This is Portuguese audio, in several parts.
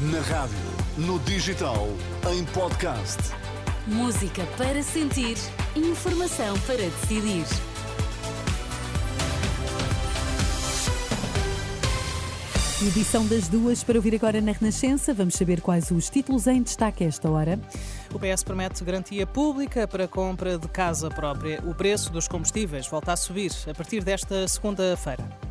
Na rádio, no digital, em podcast. Música para sentir, informação para decidir. Edição das duas para ouvir agora na Renascença. Vamos saber quais os títulos em destaque a esta hora. O PS promete garantia pública para a compra de casa própria. O preço dos combustíveis volta a subir a partir desta segunda-feira.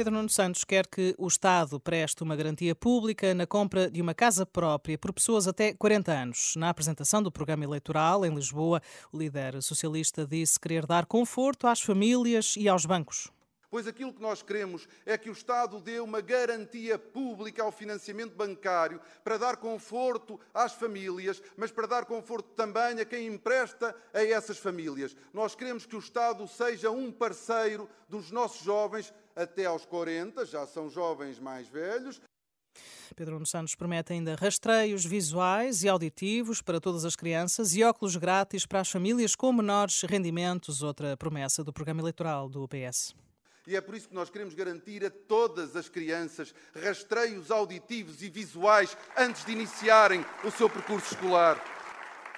Pedro Nuno Santos quer que o Estado preste uma garantia pública na compra de uma casa própria por pessoas até 40 anos. Na apresentação do programa eleitoral em Lisboa, o líder socialista disse querer dar conforto às famílias e aos bancos. Pois aquilo que nós queremos é que o Estado dê uma garantia pública ao financiamento bancário para dar conforto às famílias, mas para dar conforto também a quem empresta a essas famílias. Nós queremos que o Estado seja um parceiro dos nossos jovens até aos 40, já são jovens mais velhos. Pedro Nuno Santos promete ainda rastreios visuais e auditivos para todas as crianças e óculos grátis para as famílias com menores rendimentos, outra promessa do programa eleitoral do PS. E é por isso que nós queremos garantir a todas as crianças rastreios auditivos e visuais antes de iniciarem o seu percurso escolar.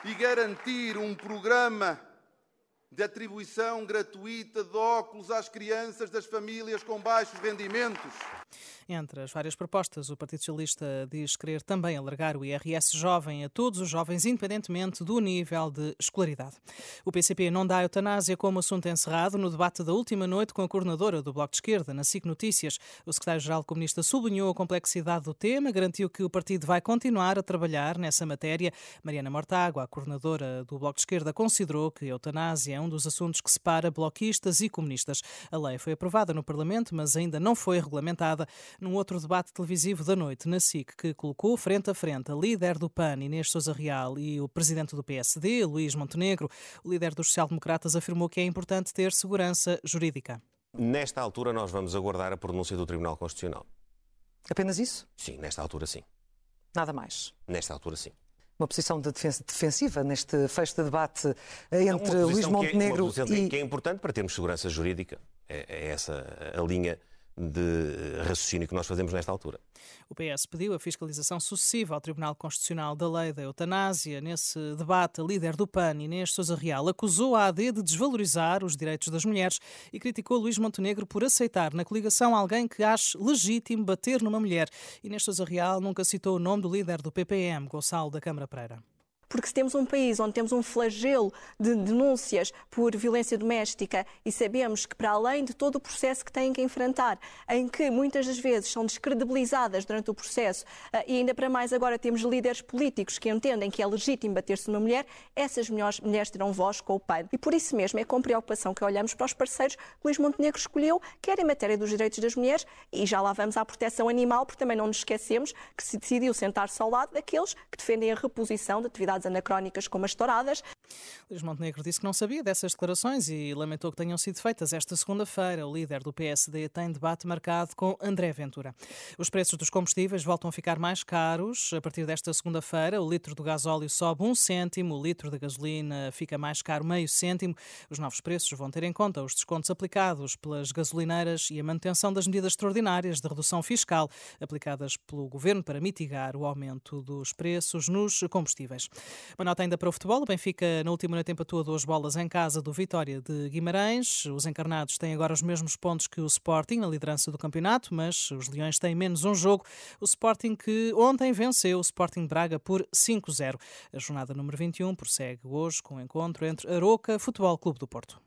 E garantir um programa de atribuição gratuita de óculos às crianças das famílias com baixos rendimentos. Entre as várias propostas, o Partido Socialista diz querer também alargar o IRS jovem a todos os jovens, independentemente do nível de escolaridade. O PCP não dá a eutanásia como assunto encerrado no debate da última noite com a coordenadora do Bloco de Esquerda, na SIC Notícias. O secretário-geral comunista sublinhou a complexidade do tema, garantiu que o partido vai continuar a trabalhar nessa matéria. Mariana Mortágua, a coordenadora do Bloco de Esquerda, considerou que a eutanásia é um dos assuntos que separa bloquistas e comunistas. A lei foi aprovada no Parlamento, mas ainda não foi regulamentada num outro debate televisivo da noite na SIC, que colocou frente a frente a líder do PAN, Inês Sousa Real, e o presidente do PSD, Luís Montenegro, o líder dos social-democratas afirmou que é importante ter segurança jurídica. Nesta altura, nós vamos aguardar a pronúncia do Tribunal Constitucional. Apenas isso? Sim, nesta altura, sim. Nada mais? Nesta altura, sim uma posição de defensiva neste fecho de debate entre Luís Montenegro que é, e... Que é importante para termos segurança jurídica. É, é essa a linha de raciocínio que nós fazemos nesta altura. O PS pediu a fiscalização sucessiva ao Tribunal Constitucional da lei da eutanásia. Nesse debate, a líder do PAN, Inês Sousa Real, acusou a AD de desvalorizar os direitos das mulheres e criticou Luís Montenegro por aceitar na coligação alguém que ache legítimo bater numa mulher. Inês Sousa Real nunca citou o nome do líder do PPM, Gonçalo da Câmara Pereira porque se temos um país onde temos um flagelo de denúncias por violência doméstica e sabemos que, para além de todo o processo que têm que enfrentar, em que muitas das vezes são descredibilizadas durante o processo, eh, e ainda para mais agora temos líderes políticos que entendem que é legítimo bater-se numa mulher, essas mulheres terão voz com o pai. E por isso mesmo é com preocupação que olhamos para os parceiros que Luís Montenegro escolheu, quer em matéria dos direitos das mulheres, e já lá vamos à proteção animal, porque também não nos esquecemos que se decidiu sentar-se ao lado daqueles que defendem a reposição de atividades anacrónicas como as touradas. Luís Montenegro disse que não sabia dessas declarações e lamentou que tenham sido feitas esta segunda-feira. O líder do PSD tem debate marcado com André Ventura. Os preços dos combustíveis voltam a ficar mais caros. A partir desta segunda-feira, o litro do gasóleo sobe um cêntimo, o litro da gasolina fica mais caro meio cêntimo. Os novos preços vão ter em conta os descontos aplicados pelas gasolineiras e a manutenção das medidas extraordinárias de redução fiscal aplicadas pelo governo para mitigar o aumento dos preços nos combustíveis. Uma nota ainda para o futebol. O Benfica, na última noite, empatou duas bolas em casa do Vitória de Guimarães. Os encarnados têm agora os mesmos pontos que o Sporting na liderança do campeonato, mas os Leões têm menos um jogo. O Sporting que ontem venceu o Sporting Braga por 5-0. A jornada número 21 prossegue hoje com o encontro entre Aroca Futebol Clube do Porto.